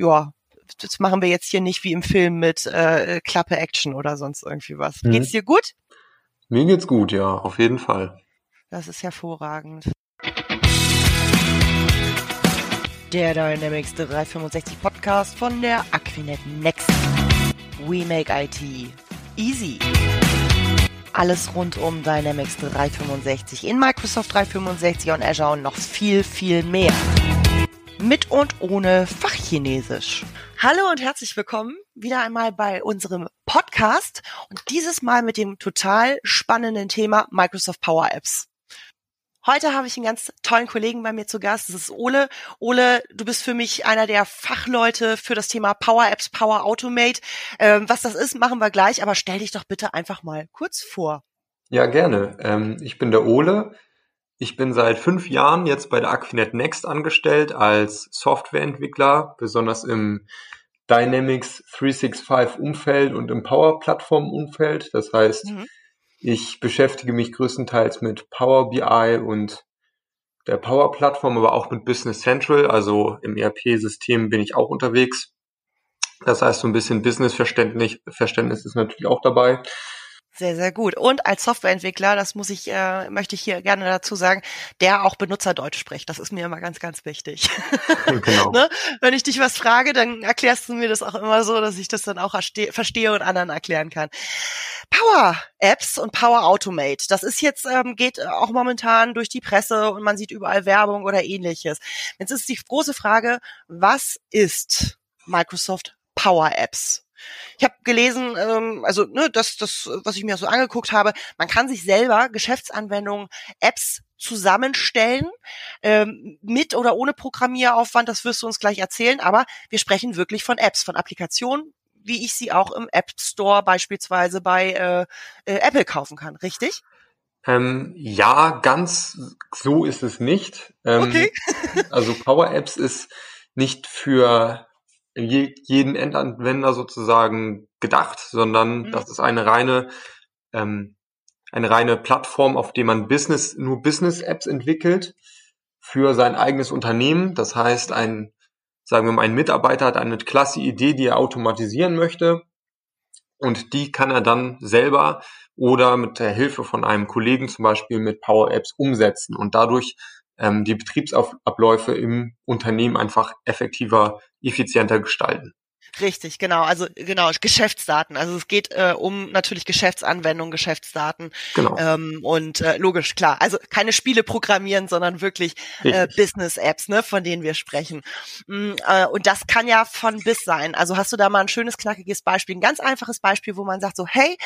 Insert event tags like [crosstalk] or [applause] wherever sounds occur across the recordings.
ja, das machen wir jetzt hier nicht wie im Film mit äh, Klappe Action oder sonst irgendwie was. Mhm. Geht's dir gut? Mir geht's gut, ja, auf jeden Fall. Das ist hervorragend. Der Dynamics 365 Podcast von der Aquinet Next. We make IT easy. Alles rund um Dynamics 365 in Microsoft 365 und Azure und noch viel, viel mehr mit und ohne Fachchinesisch. Hallo und herzlich willkommen wieder einmal bei unserem Podcast und dieses Mal mit dem total spannenden Thema Microsoft Power Apps. Heute habe ich einen ganz tollen Kollegen bei mir zu Gast. Das ist Ole. Ole, du bist für mich einer der Fachleute für das Thema Power Apps, Power Automate. Ähm, was das ist, machen wir gleich, aber stell dich doch bitte einfach mal kurz vor. Ja, gerne. Ähm, ich bin der Ole. Ich bin seit fünf Jahren jetzt bei der Aquinet Next angestellt als Softwareentwickler, besonders im Dynamics 365 Umfeld und im Power Plattform Umfeld. Das heißt, mhm. ich beschäftige mich größtenteils mit Power BI und der Power Plattform, aber auch mit Business Central. Also im ERP-System bin ich auch unterwegs. Das heißt, so ein bisschen Business-Verständnis Verständnis ist natürlich auch dabei. Sehr, sehr gut. Und als Softwareentwickler, das muss ich, äh, möchte ich hier gerne dazu sagen, der auch Benutzerdeutsch spricht. Das ist mir immer ganz, ganz wichtig. [laughs] Genau. ne? Wenn ich dich was frage, dann erklärst du mir das auch immer so, dass ich das dann auch verstehe und anderen erklären kann. Power Apps und Power Automate. Das ist jetzt, ähm, geht auch momentan durch die Presse und man sieht überall Werbung oder ähnliches. Jetzt ist die große Frage, was ist Microsoft Power Apps? Ich habe gelesen, ähm, also ne, das, das, was ich mir so angeguckt habe, man kann sich selber Geschäftsanwendungen, Apps zusammenstellen, ähm, mit oder ohne Programmieraufwand, das wirst du uns gleich erzählen, aber wir sprechen wirklich von Apps, von Applikationen, wie ich sie auch im App Store beispielsweise bei äh, äh, Apple kaufen kann, richtig? Ähm, ja, ganz so ist es nicht. Ähm, okay. also Power Apps ist nicht für jeden Endanwender sozusagen gedacht, sondern mhm. das ist eine reine ähm, eine reine Plattform, auf der man Business nur Business Apps entwickelt für sein eigenes Unternehmen. Das heißt, ein sagen wir mal ein Mitarbeiter hat eine klasse Idee, die er automatisieren möchte und die kann er dann selber oder mit der Hilfe von einem Kollegen zum Beispiel mit Power Apps umsetzen und dadurch ähm, die Betriebsabläufe im Unternehmen einfach effektiver, effizienter gestalten. Richtig, genau. Also genau, Geschäftsdaten. Also es geht äh, um natürlich Geschäftsanwendungen, Geschäftsdaten. Genau. Ähm, und äh, logisch, klar. Also keine Spiele programmieren, sondern wirklich äh, Business-Apps, ne, von denen wir sprechen. Mm, äh, und das kann ja von bis sein. Also hast du da mal ein schönes, knackiges Beispiel, ein ganz einfaches Beispiel, wo man sagt so, hey,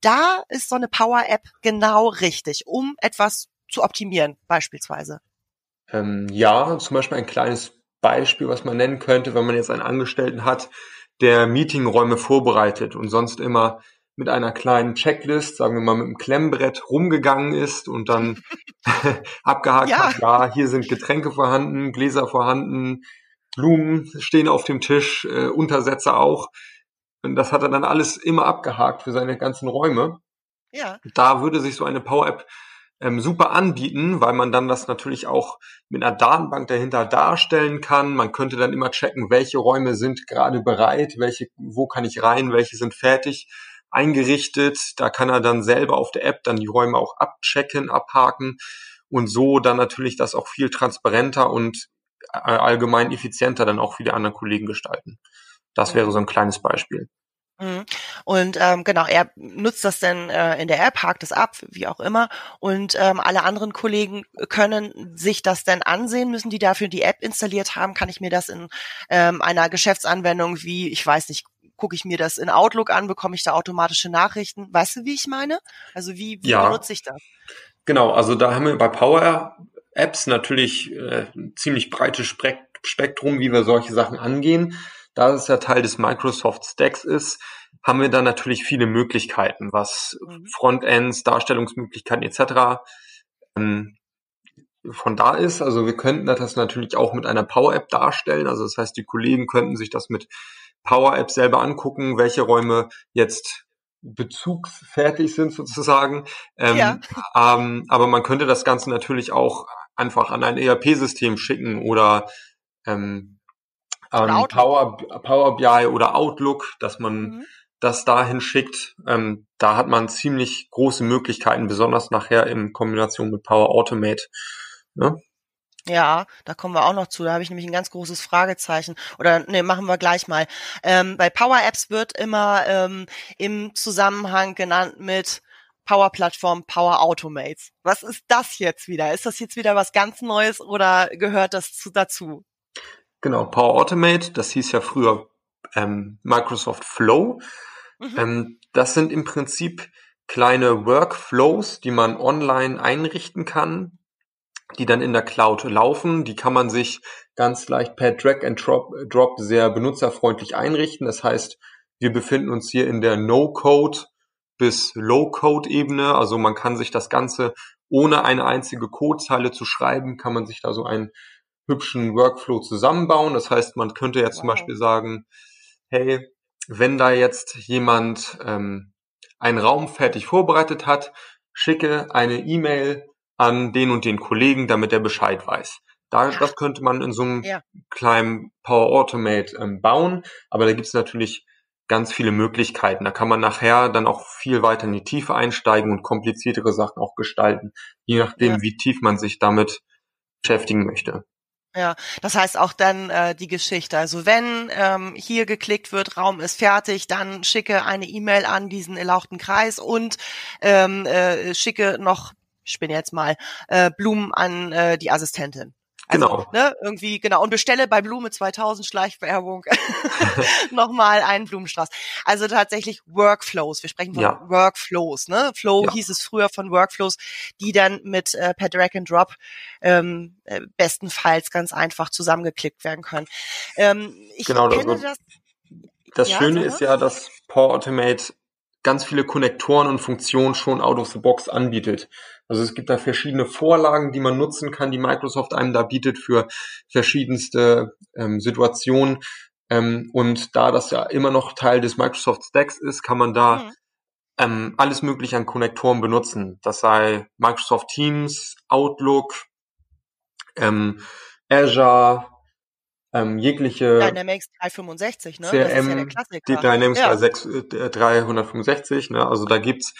da ist so eine Power-App genau richtig, um etwas zu optimieren, beispielsweise. Ähm, ja, zum Beispiel ein kleines Beispiel, was man nennen könnte, wenn man jetzt einen Angestellten hat, der Meetingräume vorbereitet und sonst immer mit einer kleinen Checklist, sagen wir mal mit einem Klemmbrett rumgegangen ist und dann [laughs] abgehakt ja. hat, ja, hier sind Getränke vorhanden, Gläser vorhanden, Blumen stehen auf dem Tisch, äh, Untersätze auch. Und das hat er dann alles immer abgehakt für seine ganzen Räume. Ja. Da würde sich so eine Power-App ähm, super anbieten, weil man dann das natürlich auch mit einer Datenbank dahinter darstellen kann. Man könnte dann immer checken, welche Räume sind gerade bereit, welche, wo kann ich rein, welche sind fertig eingerichtet. Da kann er dann selber auf der App dann die Räume auch abchecken, abhaken und so dann natürlich das auch viel transparenter und äh, allgemein effizienter dann auch für die anderen Kollegen gestalten. Das wäre so ein kleines Beispiel. Mhm. Und ähm, genau, er nutzt das dann äh, in der App, hakt es ab, wie auch immer. Und ähm, alle anderen Kollegen können sich das dann ansehen, müssen die dafür die App installiert haben. Kann ich mir das in ähm, einer Geschäftsanwendung wie, ich weiß nicht, gucke ich mir das in Outlook an, bekomme ich da automatische Nachrichten. Weißt du, wie ich meine? Also wie, wie ja. benutze ich das? Genau, also da haben wir bei Power Apps natürlich äh, ein ziemlich breites Spektrum, wie wir solche Sachen angehen da es ja Teil des Microsoft Stacks ist, haben wir da natürlich viele Möglichkeiten, was mhm. Frontends, Darstellungsmöglichkeiten etc. Ähm, von da ist. Also wir könnten das natürlich auch mit einer Power App darstellen. Also das heißt, die Kollegen könnten sich das mit Power App selber angucken, welche Räume jetzt bezugsfertig sind sozusagen. Ähm, ja. ähm, aber man könnte das Ganze natürlich auch einfach an ein ERP-System schicken oder ähm, ähm, Power, Power BI oder Outlook, dass man mhm. das dahin schickt. Ähm, da hat man ziemlich große Möglichkeiten, besonders nachher in Kombination mit Power Automate. Ne? Ja, da kommen wir auch noch zu. Da habe ich nämlich ein ganz großes Fragezeichen. Oder ne, machen wir gleich mal. Ähm, bei Power Apps wird immer ähm, im Zusammenhang genannt mit Power Plattform, Power Automates. Was ist das jetzt wieder? Ist das jetzt wieder was ganz Neues oder gehört das zu, dazu? Genau, Power Automate, das hieß ja früher ähm, Microsoft Flow. Mhm. Ähm, das sind im Prinzip kleine Workflows, die man online einrichten kann, die dann in der Cloud laufen. Die kann man sich ganz leicht per Drag and Drop, Drop sehr benutzerfreundlich einrichten. Das heißt, wir befinden uns hier in der No-Code bis Low-Code-Ebene. Also man kann sich das Ganze ohne eine einzige Codezeile zu schreiben, kann man sich da so einen hübschen Workflow zusammenbauen. Das heißt, man könnte jetzt wow. zum Beispiel sagen, hey, wenn da jetzt jemand ähm, einen Raum fertig vorbereitet hat, schicke eine E-Mail an den und den Kollegen, damit er Bescheid weiß. Da, das könnte man in so einem ja. kleinen Power Automate ähm, bauen, aber da gibt es natürlich ganz viele Möglichkeiten. Da kann man nachher dann auch viel weiter in die Tiefe einsteigen und kompliziertere Sachen auch gestalten, je nachdem, ja. wie tief man sich damit beschäftigen möchte. Ja, das heißt auch dann äh, die Geschichte. Also wenn ähm, hier geklickt wird, Raum ist fertig, dann schicke eine E-Mail an diesen erlauchten Kreis und ähm, äh, schicke noch, ich bin jetzt mal, äh, Blumen an äh, die Assistentin. Also, genau. Ne, irgendwie, genau. Und bestelle bei Blume 2000 Schleichwerbung [laughs] nochmal einen Blumenstrauß. Also tatsächlich Workflows. Wir sprechen von ja. Workflows. Ne? Flow ja. hieß es früher von Workflows, die dann mit äh, per Drag and Drop ähm, äh, bestenfalls ganz einfach zusammengeklickt werden können. Ähm, ich genau, kenne also, das. Das ja, Schöne ist ja, dass Power Automate ganz viele Konnektoren und Funktionen schon out of the box anbietet. Also es gibt da verschiedene Vorlagen, die man nutzen kann, die Microsoft einem da bietet für verschiedenste ähm, Situationen. Ähm, und da das ja immer noch Teil des Microsoft Stacks ist, kann man da mhm. ähm, alles mögliche an Konnektoren benutzen. Das sei Microsoft Teams, Outlook, ähm, Azure, ähm, jegliche Dynamics 365, ne? CRM, das ist ja der Klassiker. Die Dynamics ja. 365, ne? Also da gibt's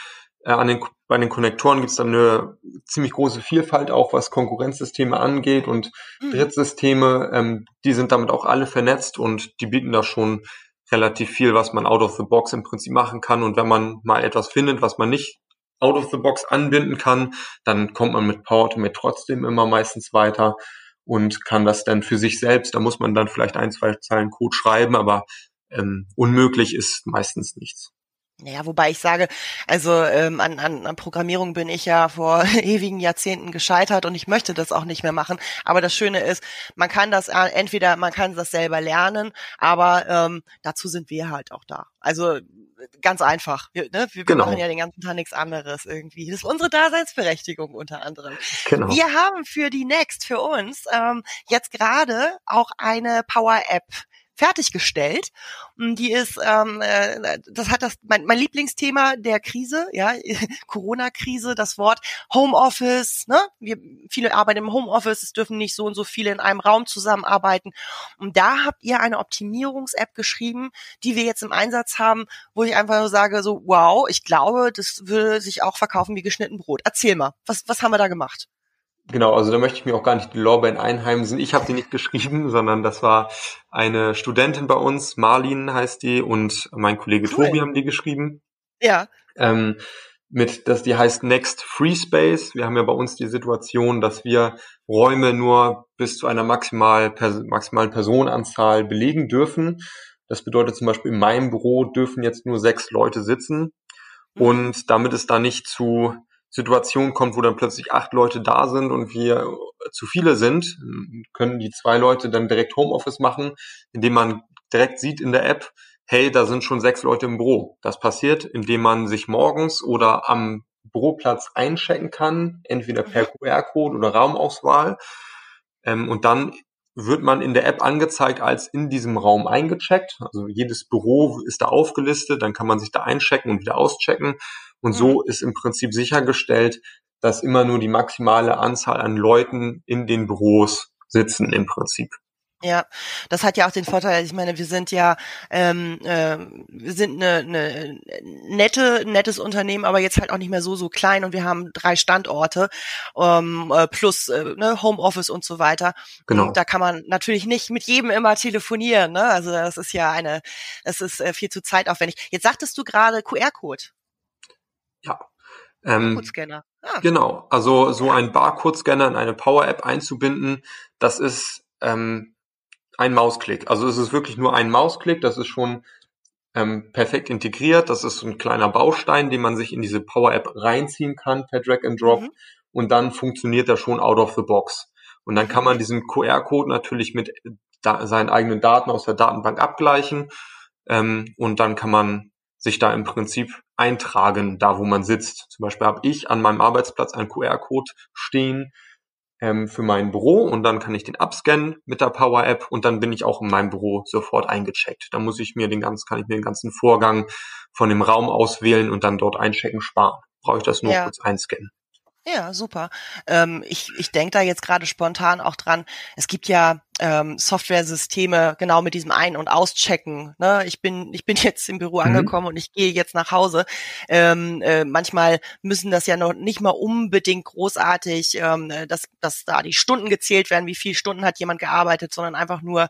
äh, an den, bei den Konnektoren gibt's dann eine ziemlich große Vielfalt auch, was Konkurrenzsysteme angeht und mhm. Drittsysteme, ähm, die sind damit auch alle vernetzt und die bieten da schon relativ viel, was man out of the box im Prinzip machen kann. Und wenn man mal etwas findet, was man nicht out of the box anbinden kann, dann kommt man mit Power Automate trotzdem immer meistens weiter und kann das dann für sich selbst, da muss man dann vielleicht ein, zwei Zeilen Code schreiben, aber ähm, unmöglich ist meistens nichts. Naja, wobei ich sage, also ähm, an, an, an Programmierung bin ich ja vor [laughs] ewigen Jahrzehnten gescheitert und ich möchte das auch nicht mehr machen. Aber das Schöne ist, man kann das äh, entweder, man kann das selber lernen, aber ähm, dazu sind wir halt auch da. Also ganz einfach. Wir, ne? wir genau. machen ja den ganzen Tag nichts anderes irgendwie. Das ist unsere Daseinsberechtigung unter anderem. Genau. Wir haben für die Next, für uns, ähm, jetzt gerade auch eine Power-App fertiggestellt. Die ist, ähm, äh, das hat das mein, mein Lieblingsthema der Krise, ja, [laughs] Corona-Krise, das Wort Homeoffice. Ne, wir viele arbeiten im Homeoffice, es dürfen nicht so und so viele in einem Raum zusammenarbeiten. Und da habt ihr eine Optimierungs-App geschrieben, die wir jetzt im Einsatz haben, wo ich einfach nur sage so, wow, ich glaube, das würde sich auch verkaufen wie geschnitten Brot. Erzähl mal, was was haben wir da gemacht? Genau, also da möchte ich mir auch gar nicht die Lorbeeren einheimsen. Ich habe die nicht geschrieben, [laughs] sondern das war eine Studentin bei uns, Marlin heißt die, und mein Kollege cool. Tobi haben die geschrieben. Ja. Ähm, mit, dass die heißt Next Free Space. Wir haben ja bei uns die Situation, dass wir Räume nur bis zu einer maximal, pers maximalen Personenanzahl belegen dürfen. Das bedeutet zum Beispiel in meinem Büro dürfen jetzt nur sechs Leute sitzen. Mhm. Und damit es da nicht zu Situation kommt, wo dann plötzlich acht Leute da sind und wir zu viele sind, können die zwei Leute dann direkt Homeoffice machen, indem man direkt sieht in der App, hey, da sind schon sechs Leute im Büro. Das passiert, indem man sich morgens oder am Büroplatz einchecken kann, entweder per mhm. QR-Code oder Raumauswahl. Ähm, und dann wird man in der App angezeigt als in diesem Raum eingecheckt. Also jedes Büro ist da aufgelistet, dann kann man sich da einchecken und wieder auschecken. Und so mhm. ist im Prinzip sichergestellt, dass immer nur die maximale Anzahl an Leuten in den Büros sitzen im Prinzip. Ja, das hat ja auch den Vorteil, ich meine, wir sind ja, ähm, äh, wir sind eine, eine nette, nettes Unternehmen, aber jetzt halt auch nicht mehr so, so klein und wir haben drei Standorte ähm, äh, plus äh, ne, Homeoffice und so weiter. Genau. Und da kann man natürlich nicht mit jedem immer telefonieren, ne? Also das ist ja eine, das ist äh, viel zu zeitaufwendig. Jetzt sagtest du gerade QR-Code. Ja. Ähm, Barcode-Scanner. Ah. Genau, also so ein Barcode-Scanner in eine Power-App einzubinden, das ist ähm, ein Mausklick. Also es ist wirklich nur ein Mausklick, das ist schon ähm, perfekt integriert. Das ist so ein kleiner Baustein, den man sich in diese Power App reinziehen kann per Drag and Drop mhm. und dann funktioniert er schon out of the box. Und dann kann man diesen QR-Code natürlich mit da, seinen eigenen Daten aus der Datenbank abgleichen ähm, und dann kann man sich da im Prinzip eintragen, da wo man sitzt. Zum Beispiel habe ich an meinem Arbeitsplatz einen QR-Code stehen, ähm, für mein Büro und dann kann ich den abscannen mit der Power App und dann bin ich auch in meinem Büro sofort eingecheckt. Da muss ich mir den ganzen, kann ich mir den ganzen Vorgang von dem Raum auswählen und dann dort einchecken sparen. Brauche ich das nur ja. kurz einscannen. Ja, super. Ähm, ich ich denke da jetzt gerade spontan auch dran. Es gibt ja ähm, Software-Systeme genau mit diesem Ein- und Auschecken. Ne? Ich bin ich bin [laughs] jetzt im Büro mhm. angekommen und ich gehe jetzt nach Hause. Ähm, äh, manchmal müssen das ja noch nicht mal unbedingt großartig, ähm, dass dass da die Stunden gezählt werden, wie viele Stunden hat jemand gearbeitet, sondern einfach nur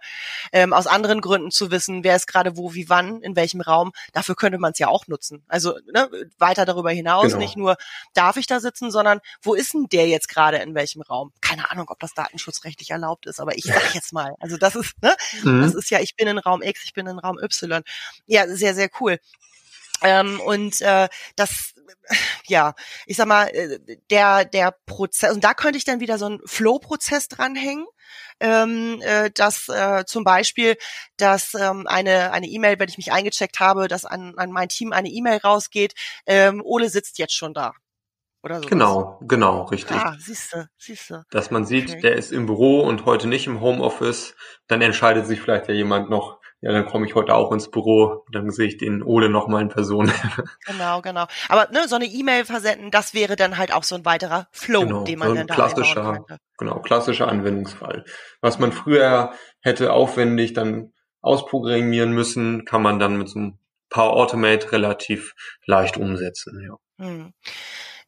ähm, aus anderen Gründen zu wissen, wer ist gerade wo, wie, wann, in welchem Raum. Dafür könnte man es ja auch nutzen. Also ne, weiter darüber hinaus genau. nicht nur darf ich da sitzen, sondern wo ist denn der jetzt gerade in welchem Raum? Keine Ahnung, ob das datenschutzrechtlich erlaubt ist, aber ich sag jetzt mal. Also das ist, ne? Mhm. Das ist ja, ich bin in Raum X, ich bin in Raum Y. Ja, sehr, sehr cool. Ähm, und äh, das, ja, ich sag mal, äh, der der Prozess und da könnte ich dann wieder so einen Flow-Prozess dranhängen, ähm, äh, dass äh, zum Beispiel, dass ähm, eine eine E-Mail, wenn ich mich eingecheckt habe, dass an, an mein Team eine E-Mail rausgeht, ähm, Ole sitzt jetzt schon da oder so. Genau, genau, richtig. Ah, siehste, siehste. Dass man sieht, okay. der ist im Büro und heute nicht im Homeoffice, dann entscheidet sich vielleicht ja jemand noch, ja, dann komme ich heute auch ins Büro, dann sehe ich den Ole noch mal in Person. [laughs] Genau, genau. Aber ne, so eine E-Mail versenden, das wäre dann halt auch so ein weiterer Flow, genau, den man so dann da klassischer, Genau, klassischer Anwendungsfall. Was man früher hätte aufwendig dann ausprogrammieren müssen, kann man dann mit so einem Power Automate relativ leicht umsetzen. Ja. Hm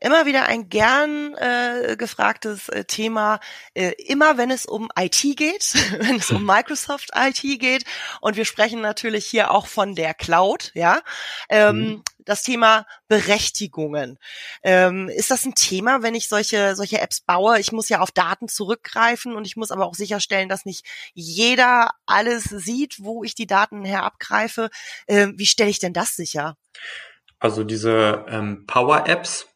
immer wieder ein gern äh, gefragtes äh, Thema, äh, immer wenn es um IT geht, [laughs] wenn es um Microsoft IT geht. Und wir sprechen natürlich hier auch von der Cloud, ja. Ähm, mhm. Das Thema Berechtigungen. Ähm, ist das ein Thema, wenn ich solche, solche Apps baue? Ich muss ja auf Daten zurückgreifen und ich muss aber auch sicherstellen, dass nicht jeder alles sieht, wo ich die Daten her abgreife. Ähm, wie stelle ich denn das sicher? Also diese ähm, Power-Apps,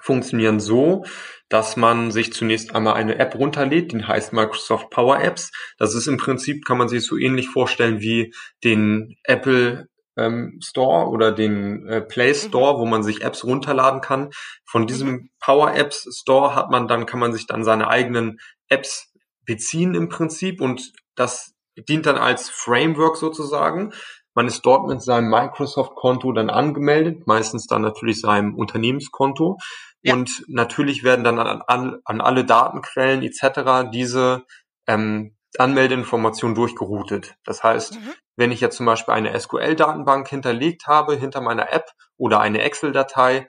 funktionieren so, dass man sich zunächst einmal eine App runterlädt, die heißt Microsoft Power Apps. Das ist im Prinzip, kann man sich so ähnlich vorstellen wie den Apple ähm, Store oder den äh, Play mhm. Store, wo man sich Apps runterladen kann. Von diesem mhm. Power Apps Store hat man dann, kann man sich dann seine eigenen Apps beziehen im Prinzip und das dient dann als Framework sozusagen. Man ist dort mit seinem Microsoft-Konto dann angemeldet, meistens dann natürlich seinem Unternehmenskonto. Ja. Und natürlich werden dann an, an, an alle Datenquellen etc. diese ähm, Anmeldeinformationen durchgeroutet. Das heißt, mhm. wenn ich jetzt zum Beispiel eine SQL-Datenbank hinterlegt habe hinter meiner App oder eine Excel-Datei,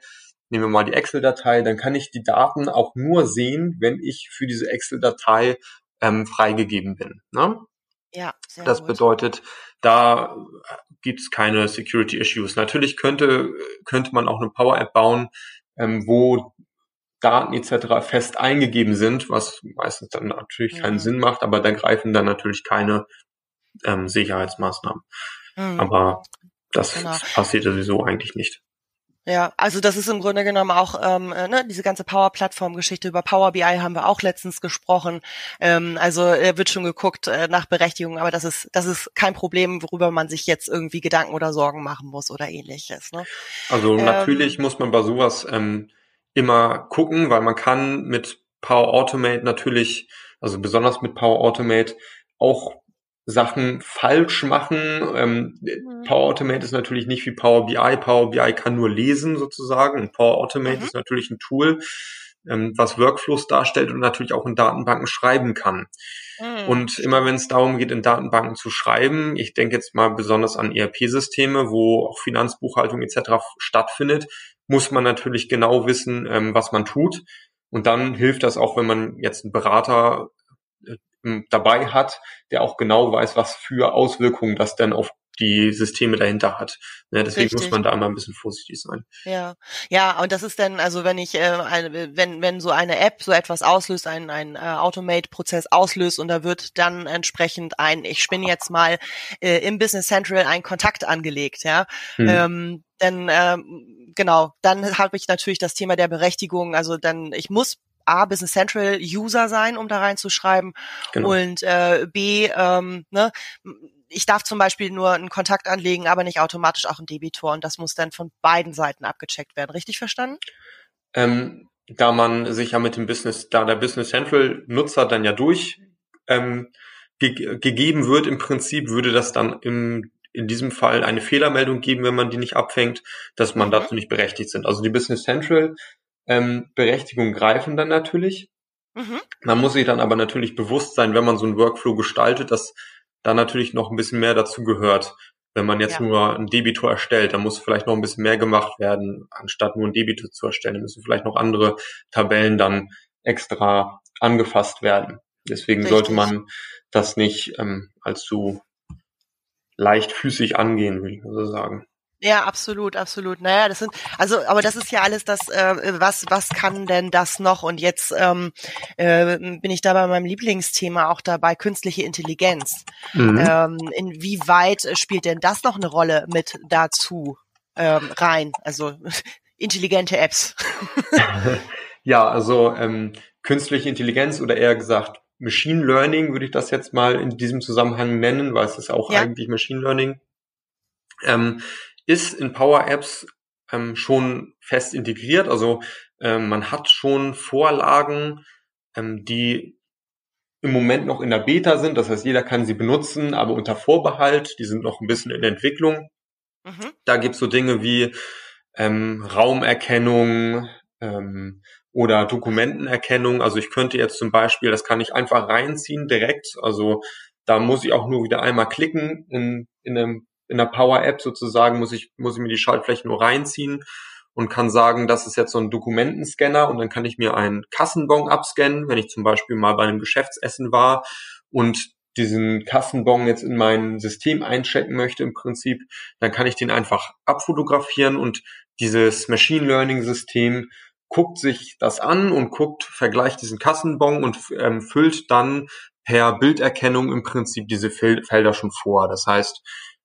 nehmen wir mal die Excel-Datei, dann kann ich die Daten auch nur sehen, wenn ich für diese Excel-Datei ähm, freigegeben bin. Ne? Ja, sehr das bedeutet, da gibt es keine Security Issues. Natürlich könnte, könnte man auch eine Power App bauen, ähm, wo Daten etc. fest eingegeben sind, was meistens dann natürlich keinen mhm. Sinn macht, aber da greifen dann natürlich keine ähm, Sicherheitsmaßnahmen. Mhm. Aber das genau. passiert sowieso eigentlich nicht. Ja, also das ist im Grunde genommen auch ähm, äh, ne, diese ganze Power-Plattform-Geschichte. Über Power BI haben wir auch letztens gesprochen. Ähm, also äh, wird schon geguckt äh, nach Berechtigung, aber das ist das ist kein Problem, worüber man sich jetzt irgendwie Gedanken oder Sorgen machen muss oder ähnliches. Ne? Also ähm, natürlich muss man bei sowas ähm, immer gucken, weil man kann mit Power Automate natürlich, also besonders mit Power Automate auch Sachen falsch machen. Ähm, mhm. Power Automate ist natürlich nicht wie Power BI. Power BI kann nur lesen sozusagen. Und Power Automate mhm. ist natürlich ein Tool, ähm, was Workflows darstellt und natürlich auch in Datenbanken schreiben kann. Mhm. Und immer wenn es darum geht, in Datenbanken zu schreiben, ich denke jetzt mal besonders an ERP-Systeme, wo auch Finanzbuchhaltung etc. stattfindet, muss man natürlich genau wissen, ähm, was man tut. Und dann hilft das auch, wenn man jetzt einen Berater dabei hat, der auch genau weiß, was für Auswirkungen das denn auf die Systeme dahinter hat. Ja, deswegen Richtig. muss man da immer ein bisschen vorsichtig sein. Ja, ja, und das ist dann, also wenn ich, äh, wenn wenn so eine App so etwas auslöst, ein ein äh, Automate-Prozess auslöst und da wird dann entsprechend ein, ich spinne jetzt mal äh, im Business Central ein Kontakt angelegt, ja, hm. ähm, dann ähm, genau, dann habe ich natürlich das Thema der Berechtigung. Also dann, ich muss A, Business Central User sein, um da reinzuschreiben. Genau. Und äh, B, ähm, ne, ich darf zum Beispiel nur einen Kontakt anlegen, aber nicht automatisch auch einen Debitor. Und das muss dann von beiden Seiten abgecheckt werden. Richtig verstanden? Ähm, da man sich ja mit dem Business, da der Business Central Nutzer dann ja durch ähm, ge gegeben wird, im Prinzip würde das dann im in diesem Fall eine Fehlermeldung geben, wenn man die nicht abfängt, dass man mhm. dazu nicht berechtigt sind. Also die Business Central ähm, Berechtigungen greifen dann natürlich. Mhm. Man muss sich dann aber natürlich bewusst sein, wenn man so einen Workflow gestaltet, dass da natürlich noch ein bisschen mehr dazu gehört. Wenn man jetzt ja. nur ein Debitor erstellt, dann muss vielleicht noch ein bisschen mehr gemacht werden, anstatt nur ein Debitor zu erstellen. Dann müssen vielleicht noch andere Tabellen dann extra angefasst werden. Deswegen Richtig. sollte man das nicht ähm, als so leichtfüßig angehen, will ich so sagen. Ja, absolut, absolut. Naja, das sind, also, aber das ist ja alles das, äh, was, was kann denn das noch? Und jetzt ähm, äh, bin ich da bei meinem Lieblingsthema auch dabei, künstliche Intelligenz. Mhm. Ähm, inwieweit spielt denn das noch eine Rolle mit dazu ähm, rein? Also [laughs] intelligente Apps. [laughs] ja, also ähm, künstliche Intelligenz oder eher gesagt Machine Learning würde ich das jetzt mal in diesem Zusammenhang nennen, weil es ist auch ja. eigentlich Machine Learning. Ähm, ist in Power Apps ähm, schon fest integriert. Also ähm, man hat schon Vorlagen, ähm, die im Moment noch in der Beta sind. Das heißt, jeder kann sie benutzen, aber unter Vorbehalt. Die sind noch ein bisschen in Entwicklung. Mhm. Da gibt's so Dinge wie ähm, Raumerkennung ähm, oder Dokumentenerkennung. Also ich könnte jetzt zum Beispiel, das kann ich einfach reinziehen direkt. Also da muss ich auch nur wieder einmal klicken in, in einem in der Power App sozusagen muss ich, muss ich mir die Schaltfläche nur reinziehen und kann sagen, das ist jetzt so ein Dokumentenscanner und dann kann ich mir einen Kassenbon abscannen, wenn ich zum Beispiel mal bei einem Geschäftsessen war und diesen Kassenbon jetzt in mein System einchecken möchte im Prinzip, dann kann ich den einfach abfotografieren und dieses Machine Learning System guckt sich das an und guckt, vergleicht diesen Kassenbon und ähm, füllt dann per Bilderkennung im Prinzip diese Felder schon vor. Das heißt,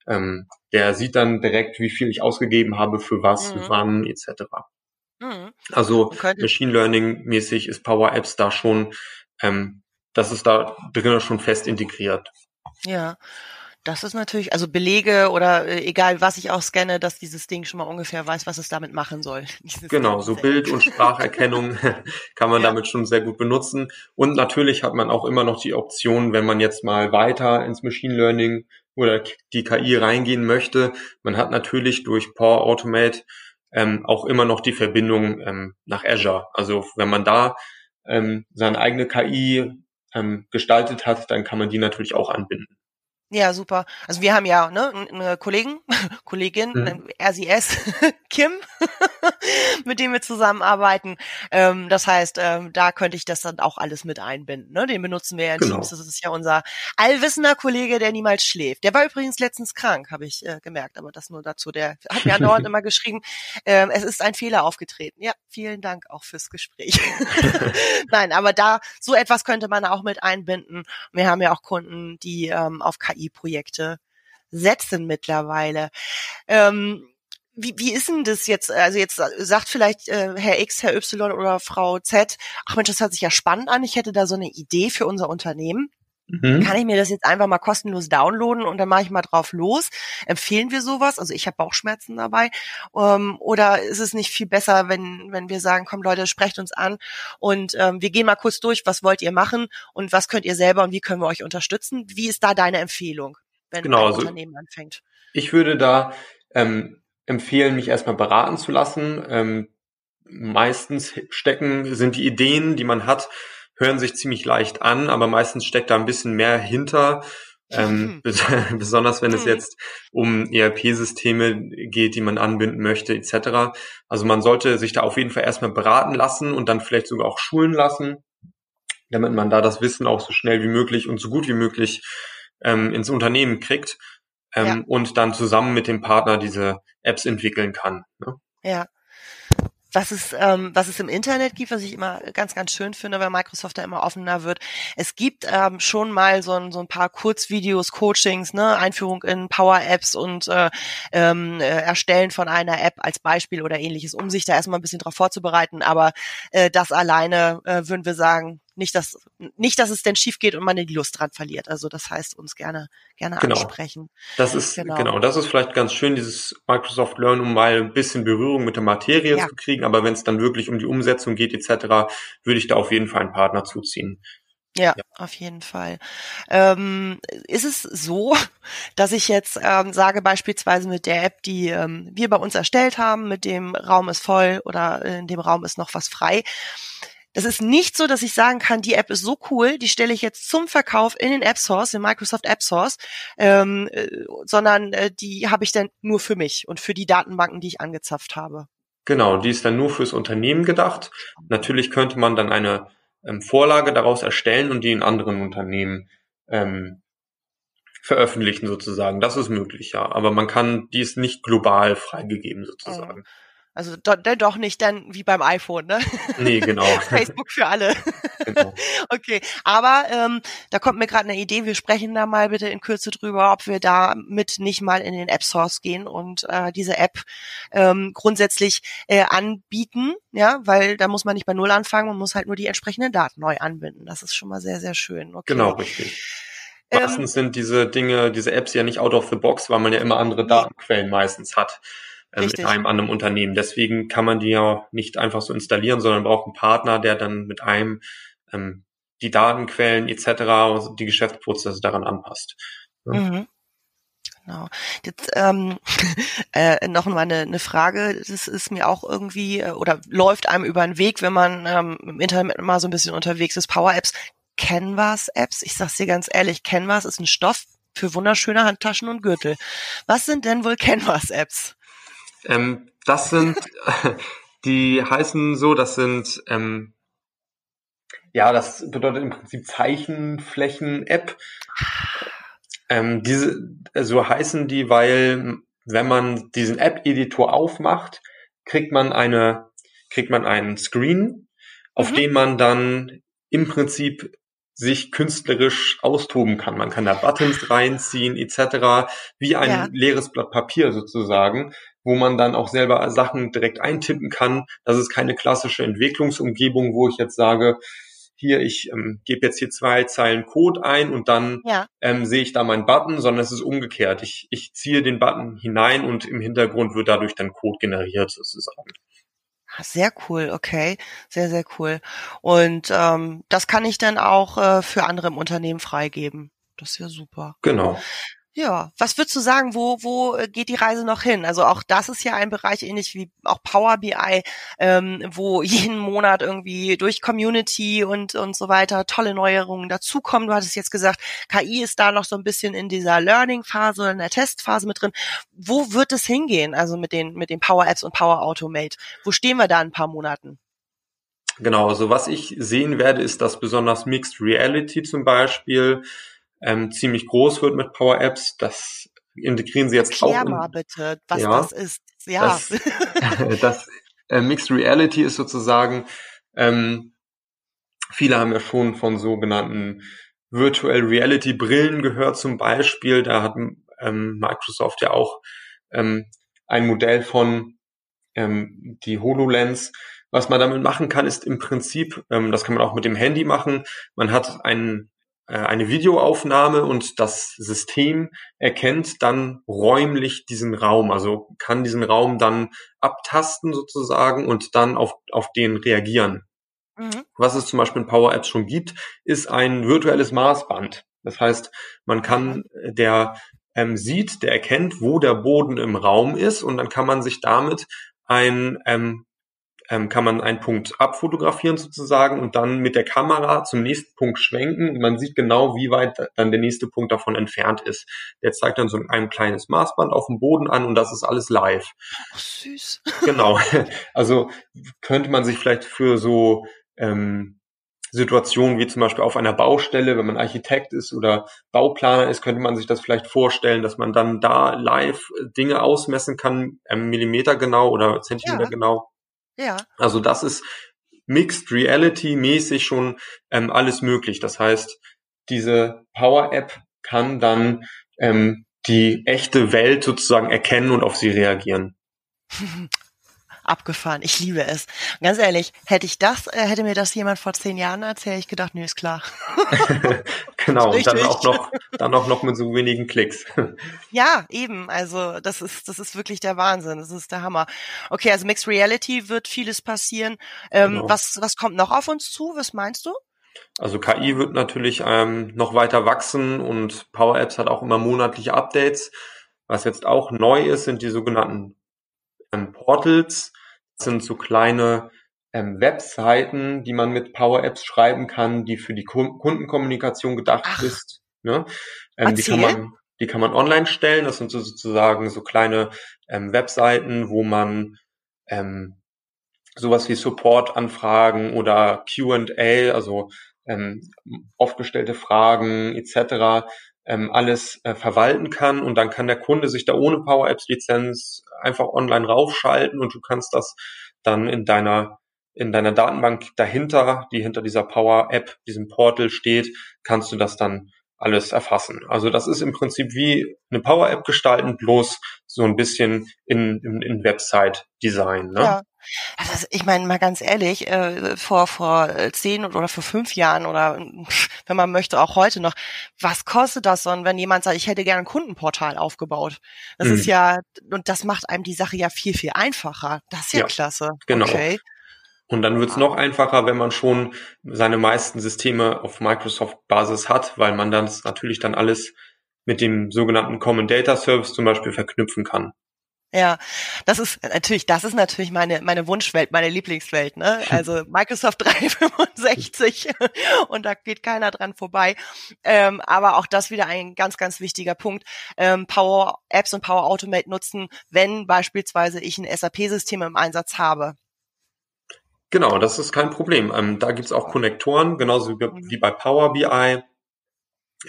ähm, der sieht dann direkt, wie viel ich ausgegeben habe, für was, mhm. wann, etc. Mhm. Also Machine Learning mäßig ist Power Apps da schon, ähm, das ist da drin schon fest integriert. Ja. Das ist natürlich, also Belege oder äh, egal was ich auch scanne, dass dieses Ding schon mal ungefähr weiß, was es damit machen soll. [laughs] Genau, so Bild- und Spracherkennung [laughs] kann man ja. damit schon sehr gut benutzen. Und natürlich hat man auch immer noch die Option, wenn man jetzt mal weiter ins Machine Learning oder die KI reingehen möchte. Man hat natürlich durch Power Automate ähm, auch immer noch die Verbindung ähm, nach Azure. Also wenn man da ähm, seine eigene KI ähm, gestaltet hat, dann kann man die natürlich auch anbinden. Ja, super. Also wir haben ja ne, eine Kollegen, [laughs] Kollegin, mhm. RCS, [laughs] Kim, [laughs] mit dem wir zusammenarbeiten. Ähm, das heißt, ähm, da könnte ich das dann auch alles mit einbinden. Ne? Den benutzen wir ja in genau. Teams. Das ist ja unser allwissender Kollege, der niemals schläft. Der war übrigens letztens krank, habe ich äh, gemerkt, aber das nur dazu. Der hat mir andauernd immer geschrieben, ähm, es ist ein Fehler aufgetreten. Ja, vielen Dank auch fürs Gespräch. Nein, aber da so etwas könnte man auch mit einbinden. Wir haben ja auch Kunden, die ähm, auf KI KI-Projekte setzen mittlerweile. Ähm, wie, wie ist denn das jetzt? Also jetzt sagt vielleicht äh, Herr X, Herr Y oder Frau Z, ach Mensch, das hört sich ja spannend an. Ich hätte da so eine Idee für unser Unternehmen. Mhm. Kann ich mir das jetzt einfach mal kostenlos downloaden und dann mache ich mal drauf los? Empfehlen wir sowas? Also ich habe Bauchschmerzen dabei. Ähm, oder ist es nicht viel besser, wenn, wenn wir sagen, komm Leute, sprecht uns an und ähm, wir gehen mal kurz durch, was wollt ihr machen und was könnt ihr selber und wie können wir euch unterstützen? Wie ist da deine Empfehlung, wenn genau, ein also Unternehmen anfängt? Ich würde da ähm, empfehlen, mich erstmal beraten zu lassen. Ähm, meistens stecken, sind die Ideen, die man hat, hören sich ziemlich leicht an, aber meistens steckt da ein bisschen mehr hinter. Ähm, [laughs] besonders wenn es mhm. jetzt um ERP-Systeme geht, die man anbinden möchte, etc. Also man sollte sich da auf jeden Fall erstmal beraten lassen und dann vielleicht sogar auch schulen lassen, damit man da das Wissen auch so schnell wie möglich und so gut wie möglich ähm, ins Unternehmen kriegt ähm, ja. und dann zusammen mit dem Partner diese Apps entwickeln kann. Ne? Ja, was es, ähm, was es im Internet gibt, was ich immer ganz, ganz schön finde, weil Microsoft da immer offener wird. Es gibt ähm, schon mal so ein, so ein paar Kurzvideos, Coachings, ne, Einführung in Power-Apps und äh, ähm, äh, Erstellen von einer App als Beispiel oder ähnliches, um sich da erstmal ein bisschen drauf vorzubereiten. Aber äh, das alleine äh, würden wir sagen, nicht, dass nicht, dass es denn schief geht und man die Lust dran verliert. Also das heißt, uns gerne gerne genau. ansprechen. Das ist genau. genau, das ist vielleicht ganz schön, dieses Microsoft Learn, um mal ein bisschen Berührung mit der Materie ja. zu kriegen. Aber wenn es dann wirklich um die Umsetzung geht etc., würde ich da auf jeden Fall einen Partner zuziehen. Ja, ja, auf jeden Fall. Ähm, ist es so, [laughs] dass ich jetzt ähm, sage, beispielsweise mit der App, die ähm, wir bei uns erstellt haben, mit dem Raum ist voll oder in dem Raum ist noch was frei, es ist nicht so, dass ich sagen kann, die App ist so cool, die stelle ich jetzt zum Verkauf in den App Source, in Microsoft App Source, ähm, äh, sondern äh, die habe ich dann nur für mich und für die Datenbanken, die ich angezapft habe. Genau, die ist dann nur fürs Unternehmen gedacht. Natürlich könnte man dann eine ähm, Vorlage daraus erstellen und die in anderen Unternehmen ähm, veröffentlichen sozusagen. Das ist möglich, ja. Aber man kann, die ist nicht global freigegeben sozusagen. Also do, doch nicht dann wie beim iPhone, ne? Nee, genau. [laughs] Facebook für alle. Genau. [laughs] okay, aber ähm, da kommt mir gerade eine Idee. Wir sprechen da mal bitte in Kürze drüber, ob wir da mit nicht mal in den App Source gehen und äh, diese App ähm, grundsätzlich äh, anbieten, ja, weil da muss man nicht bei Null anfangen, man muss halt nur die entsprechenden Daten neu anbinden. Das ist schon mal sehr, sehr schön. Okay. Genau, richtig. Meistens ähm, sind diese Dinge, diese Apps ja nicht out of the box, weil man ja immer andere Datenquellen meistens hat ähm, in einem anderen Unternehmen. Deswegen kann man die ja nicht einfach so installieren, sondern braucht einen Partner, der dann mit einem ähm, die Datenquellen etc. die Geschäftsprozesse daran anpasst. Ja. Mhm. Genau. Jetzt ähm, [laughs] äh, noch mal eine, eine Frage. Das ist mir auch irgendwie äh, oder läuft einem über den Weg, wenn man ähm, im Internet mal so ein bisschen unterwegs ist. Power Apps, Canvas Apps. Ich sag's dir ganz ehrlich, Canvas ist ein Stoff für wunderschöne Handtaschen und Gürtel. Was sind denn wohl Canvas Apps? Ähm, das sind, [laughs] die heißen so, das sind, ähm, ja, das bedeutet im Prinzip Zeichenflächen-App. Ähm, diese, so heißen die, weil wenn man diesen App-Editor aufmacht, kriegt man eine, kriegt man einen Screen, auf mhm. dem man dann im Prinzip sich künstlerisch austoben kann. Man kann da Buttons reinziehen etc. wie ein ja. leeres Blatt Papier sozusagen wo man dann auch selber Sachen direkt eintippen kann. Das ist keine klassische Entwicklungsumgebung, wo ich jetzt sage, hier, ich ähm, gebe jetzt hier zwei Zeilen Code ein und dann ja. ähm, sehe ich da meinen Button, sondern es ist umgekehrt. Ich, ich ziehe den Button hinein und im Hintergrund wird dadurch dann Code generiert sozusagen. Ah, sehr cool, okay, sehr, sehr cool. Und ähm, das kann ich dann auch äh, für andere im Unternehmen freigeben. Das ist ja super. Genau. Ja, was würdest du sagen, wo, wo äh, geht die Reise noch hin? Also auch das ist ja ein Bereich ähnlich wie auch Power BI, ähm, wo [laughs] jeden Monat irgendwie durch Community und, und so weiter tolle Neuerungen dazukommen. Du hattest jetzt gesagt, KI ist da noch so ein bisschen in dieser Learning-Phase oder in der Testphase mit drin. Wo wird es hingehen? Also mit den, mit den Power Apps und Power Automate? Wo stehen wir da in ein paar Monaten? Genau, also was ich sehen werde, ist, dass besonders Mixed Reality zum Beispiel ähm, ziemlich groß wird mit Power Apps. Das integrieren sie jetzt Erklär auch. In, mal bitte, was ja, das ist. Ja. Das, [laughs] das äh, Mixed Reality ist sozusagen, ähm, viele haben ja schon von sogenannten Virtual Reality Brillen gehört zum Beispiel. Da hat ähm, Microsoft ja auch ähm, ein Modell von ähm, die HoloLens. Was man damit machen kann, ist im Prinzip, ähm, das kann man auch mit dem Handy machen, man hat einen eine Videoaufnahme und das System erkennt dann räumlich diesen Raum, also kann diesen Raum dann abtasten sozusagen und dann auf, auf den reagieren. Mhm. Was es zum Beispiel in Power Apps schon gibt, ist ein virtuelles Maßband. Das heißt, man kann, der ähm, sieht, der erkennt, wo der Boden im Raum ist und dann kann man sich damit ein, ähm, ähm, kann man einen Punkt abfotografieren sozusagen und dann mit der Kamera zum nächsten Punkt schwenken und man sieht genau, wie weit dann der nächste Punkt davon entfernt ist. Der zeigt dann so ein kleines Maßband auf dem Boden an und das ist alles live. Ach, süß. Genau. Also könnte man sich vielleicht für so ähm, Situationen wie zum Beispiel auf einer Baustelle, wenn man Architekt ist oder Bauplaner ist, könnte man sich das vielleicht vorstellen, dass man dann da live Dinge ausmessen kann, ähm, Millimeter genau oder Zentimeter ja. genau. Ja. Also das ist Mixed Reality mäßig schon ähm, alles möglich. Das heißt, diese Power App kann dann ähm, die echte Welt sozusagen erkennen und auf sie reagieren. [laughs] abgefahren. Ich liebe es. ganz ehrlich, hätte ich das, äh, hätte mir das jemand vor zehn Jahren erzählt, ich gedacht, nö, ist klar. [laughs] genau, und dann auch noch, dann auch noch mit so wenigen Klicks. [laughs] ja, eben. Also, das ist, das ist wirklich der Wahnsinn. Das ist der Hammer. Okay, also Mixed Reality wird vieles passieren. Ähm, genau. was, was kommt noch auf uns zu? Was meinst du? Also KI wird natürlich ähm, noch weiter wachsen und Power Apps hat auch immer monatliche Updates. Was jetzt auch neu ist, sind die sogenannten ähm, Portals. Das sind so kleine ähm, Webseiten, die man mit Power Apps schreiben kann, die für die Kundenkommunikation gedacht Ach. ist. Ne? Ähm, die kann man die kann man online stellen. Das sind so sozusagen so kleine ähm, Webseiten, wo man ähm, sowas wie Support-Anfragen oder Q&A, also ähm, oft gestellte Fragen etc ähm, alles äh, verwalten kann und dann kann der Kunde sich da ohne Power Apps Lizenz einfach online raufschalten und du kannst das dann in deiner in deiner Datenbank dahinter, die hinter dieser Power App, diesem Portal steht, kannst du das dann alles erfassen. Also das ist im Prinzip wie eine Power App gestalten, bloß so ein bisschen in, in, in Website Design. Ne? Ja. Also ich meine mal ganz ehrlich, äh, vor vor zehn oder vor fünf Jahren oder wenn man möchte auch heute noch, was kostet das so, wenn jemand sagt, ich hätte gerne ein Kundenportal aufgebaut? Das mhm. ist ja und das macht einem die Sache ja viel viel einfacher. Das ist ja, ja klasse. Genau. Okay. Und dann wird es noch einfacher, wenn man schon seine meisten Systeme auf Microsoft-Basis hat, weil man dann natürlich dann alles mit dem sogenannten Common Data Service zum Beispiel verknüpfen kann. Ja, das ist natürlich, das ist natürlich meine meine Wunschwelt, meine Lieblingswelt, ne? [laughs] Also Microsoft [laughs] 365 [laughs] und da geht keiner dran vorbei. Ähm, aber auch das wieder ein ganz ganz wichtiger Punkt: ähm, Power Apps und Power Automate nutzen, wenn beispielsweise ich ein SAP-System im Einsatz habe. Genau, das ist kein Problem. Ähm, da gibt's auch Konnektoren, genauso wie, wie bei Power BI.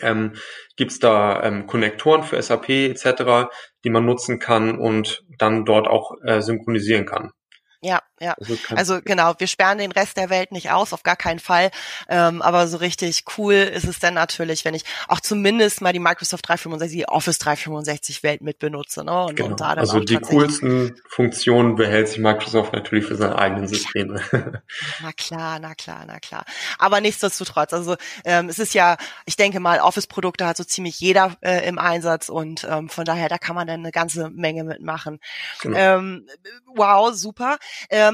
Ähm, gibt's da ähm, Konnektoren für SAP etc., die man nutzen kann und dann dort auch äh, synchronisieren kann. Ja, ja. Also, also, genau, wir sperren den Rest der Welt nicht aus, auf gar keinen Fall. Ähm, aber so richtig cool ist es dann natürlich, wenn ich auch zumindest mal die Microsoft 365, die Office 365 Welt mit benutze. Ne? Und, genau. und da dann also die coolsten Funktionen behält sich Microsoft natürlich für seine eigenen Systeme. [laughs] na klar, na klar, na klar. Aber nichtsdestotrotz, also ähm, es ist ja, ich denke mal, Office-Produkte hat so ziemlich jeder äh, im Einsatz und ähm, von daher, da kann man dann eine ganze Menge mitmachen. Genau. Ähm, wow, super. Ähm,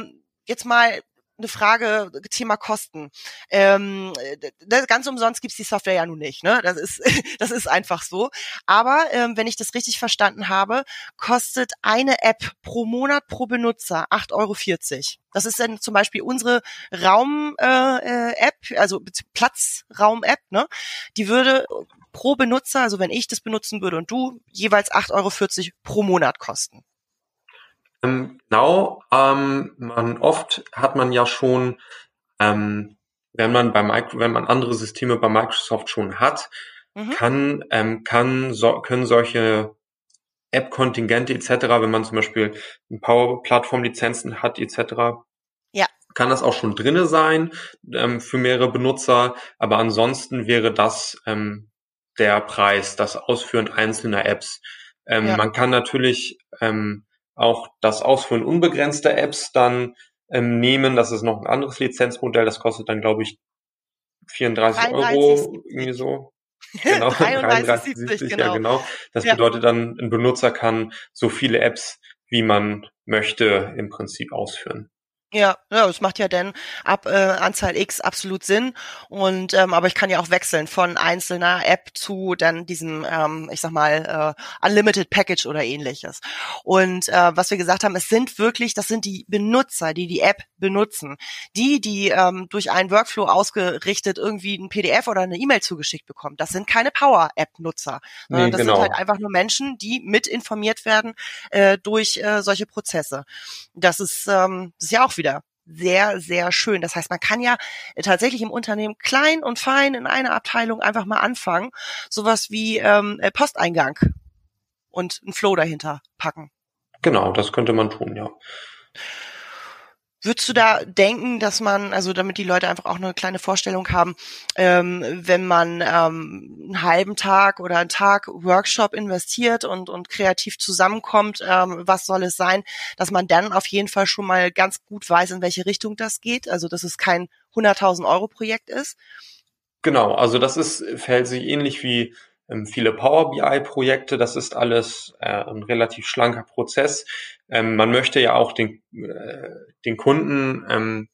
jetzt mal eine Frage, Thema Kosten. Ähm, ganz umsonst gibt's die Software ja nun nicht, ne? Das ist, [laughs] das ist einfach so. Aber ähm, wenn ich das richtig verstanden habe, kostet eine App pro Monat pro Benutzer 8,40 Euro. Das ist dann zum Beispiel unsere Raum-App, äh, äh, also Platzraum-App, ne? Die würde pro Benutzer, also wenn ich das benutzen würde und du, jeweils 8,40 Euro pro Monat kosten. Ähm, genau, ähm, man oft hat man ja schon, ähm, wenn man bei Micro, wenn man andere Systeme bei Microsoft schon hat, mhm. kann ähm, kann so, können solche App-Kontingente etc., wenn man zum Beispiel Power-Plattform-Lizenzen hat etc., ja. kann das auch schon drinne sein ähm, für mehrere Benutzer, aber ansonsten wäre das ähm, der Preis, das Ausführen einzelner Apps. Ähm, ja. Man kann natürlich ähm, auch das Ausführen unbegrenzter Apps dann ähm, nehmen. Das ist noch ein anderes Lizenzmodell. Das kostet dann, glaube ich, 34 33, Euro, irgendwie so. [laughs] Genau, 33, 70, genau. Ja, genau. Das ja. bedeutet dann, ein Benutzer kann so viele Apps, wie man möchte, im Prinzip ausführen. Ja, ja, das macht ja dann ab äh, Anzahl X absolut Sinn. Und ähm, aber ich kann ja auch wechseln von einzelner App zu dann diesem, ähm, ich sag mal, äh, Unlimited Package oder ähnliches. Und äh, was wir gesagt haben, es sind wirklich, das sind die Benutzer, die die App benutzen, die, die ähm, durch einen Workflow ausgerichtet irgendwie ein PDF oder eine E-Mail zugeschickt bekommen. Das sind keine Power-App-Nutzer. Nee, das genau. sind halt einfach nur Menschen, die mit informiert werden äh, durch äh, solche Prozesse. Das ist, ähm, das ist ja auch wieder wieder sehr, sehr schön. Das heißt, man kann ja tatsächlich im Unternehmen klein und fein in einer Abteilung einfach mal anfangen, sowas wie ähm, äh, Posteingang und ein Flow dahinter packen. Genau, das könnte man tun, ja. Würdest du da denken, dass man, also damit die Leute einfach auch eine kleine Vorstellung haben, ähm, wenn man ähm, einen halben Tag oder einen Tag Workshop investiert und, und kreativ zusammenkommt, ähm, was soll es sein, dass man dann auf jeden Fall schon mal ganz gut weiß, in welche Richtung das geht, also dass es kein 100.000 Euro Projekt ist? Genau, also das ist, verhält sich ähnlich wie viele Power BI-Projekte. Das ist alles äh, ein relativ schlanker Prozess. Ähm, man möchte ja auch den, äh, den Kunden ähm,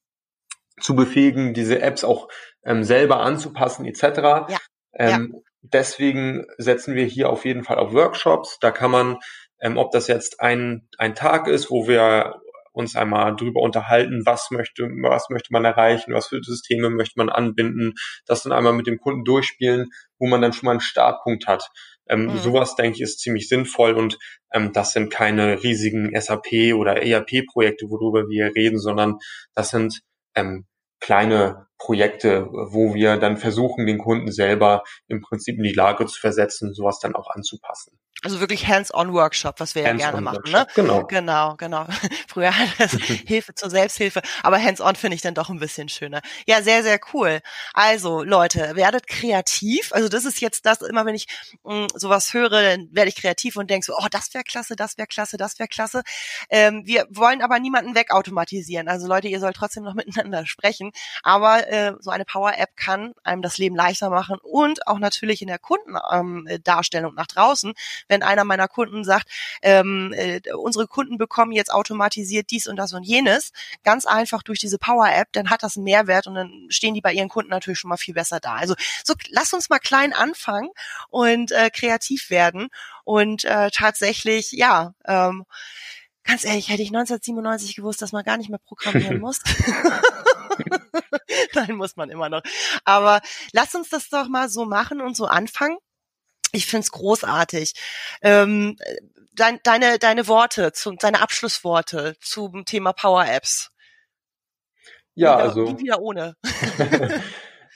zu befähigen, diese Apps auch ähm, selber anzupassen etc. Ja. Ähm, ja. Deswegen setzen wir hier auf jeden Fall auf Workshops. Da kann man, ähm, ob das jetzt ein, ein Tag ist, wo wir uns einmal drüber unterhalten, was möchte, was möchte man erreichen, was für Systeme möchte man anbinden, das dann einmal mit dem Kunden durchspielen, wo man dann schon mal einen Startpunkt hat. Ähm, mhm. Sowas, denke ich, ist ziemlich sinnvoll und ähm, das sind keine riesigen SAP oder ERP-Projekte, worüber wir reden, sondern das sind ähm, kleine Projekte, wo wir dann versuchen, den Kunden selber im Prinzip in die Lage zu versetzen, sowas dann auch anzupassen. Also wirklich Hands-on-Workshop, was wir ja gerne machen, ne? Genau. Genau, genau. [laughs] Früher hat das [laughs] Hilfe zur Selbsthilfe, aber Hands-on finde ich dann doch ein bisschen schöner. Ja, sehr, sehr cool. Also, Leute, werdet kreativ. Also das ist jetzt das, immer wenn ich mh, hm, sowas höre, dann werde ich kreativ und denke so, oh, das wäre klasse, das wäre klasse, das wäre klasse. Ähm, wir wollen aber niemanden wegautomatisieren. Also Leute, ihr sollt trotzdem noch [laughs] miteinander sprechen. Aber äh, so eine Power-App kann einem das Leben leichter machen und auch natürlich in der Kundendarstellung ähm, nach draußen wenn einer meiner Kunden sagt, ähm, äh, unsere Kunden bekommen jetzt automatisiert dies und das und jenes, ganz einfach durch diese Power-App, dann hat das einen Mehrwert und dann stehen die bei ihren Kunden natürlich schon mal viel besser da. Also so lass uns mal klein anfangen und äh, kreativ werden und äh, tatsächlich, ja, ähm, ganz ehrlich, hätte ich 1997 gewusst, dass man gar nicht mehr programmieren [laughs] muss. [laughs] Nein, muss man immer noch. Aber lass uns das doch mal so machen und so anfangen. Ich find's großartig. Ähm, dein, deine, deine Worte, zu, deine Abschlussworte zum Thema Power Apps. Ja, wieder, also. Wieder ohne. [laughs]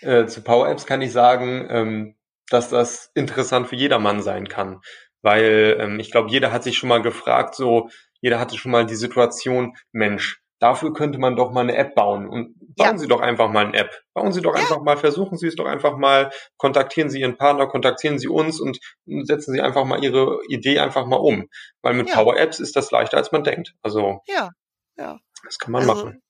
äh, zu Power Apps kann ich sagen, ähm, dass das interessant für jedermann sein kann. Weil ähm, ich glaube, jeder hat sich schon mal gefragt, so, jeder hatte schon mal die Situation, Mensch, dafür könnte man doch mal eine App bauen. Und bauen ja. Sie doch einfach mal eine App. Bauen Sie doch ja. einfach mal, versuchen Sie es doch einfach mal, kontaktieren Sie Ihren Partner, kontaktieren Sie uns und setzen Sie einfach mal Ihre Idee einfach mal um. Weil mit ja. Power Apps ist das leichter, als man denkt. Also. Ja, ja. Das kann man also, machen.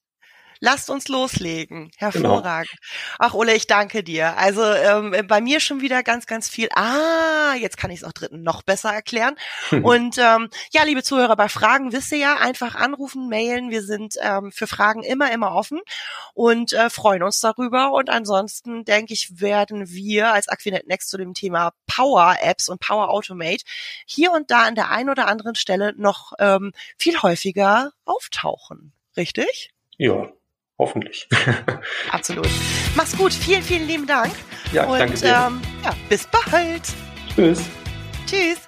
Lasst uns loslegen. Genau. Hervorragend. Genau. Ach, Ole, ich danke dir. Also ähm, bei mir schon wieder ganz, ganz viel. Ah, jetzt kann ich es auch dritten noch besser erklären. [laughs] Und ähm, ja, liebe Zuhörer, bei Fragen wisst ihr ja, einfach anrufen, mailen. Wir sind ähm, für Fragen immer, immer offen und äh, freuen uns darüber. Und ansonsten, denke ich, werden wir als Aquinet Next zu dem Thema Power Apps und Power Automate hier und da an der einen oder anderen Stelle noch ähm, viel häufiger auftauchen. Richtig? Ja, Hoffentlich. [laughs] Absolut. Mach's gut. Vielen, vielen lieben Dank. Ja, Und, danke dir. Ähm, ja, bis bald. Tschüss. Tschüss.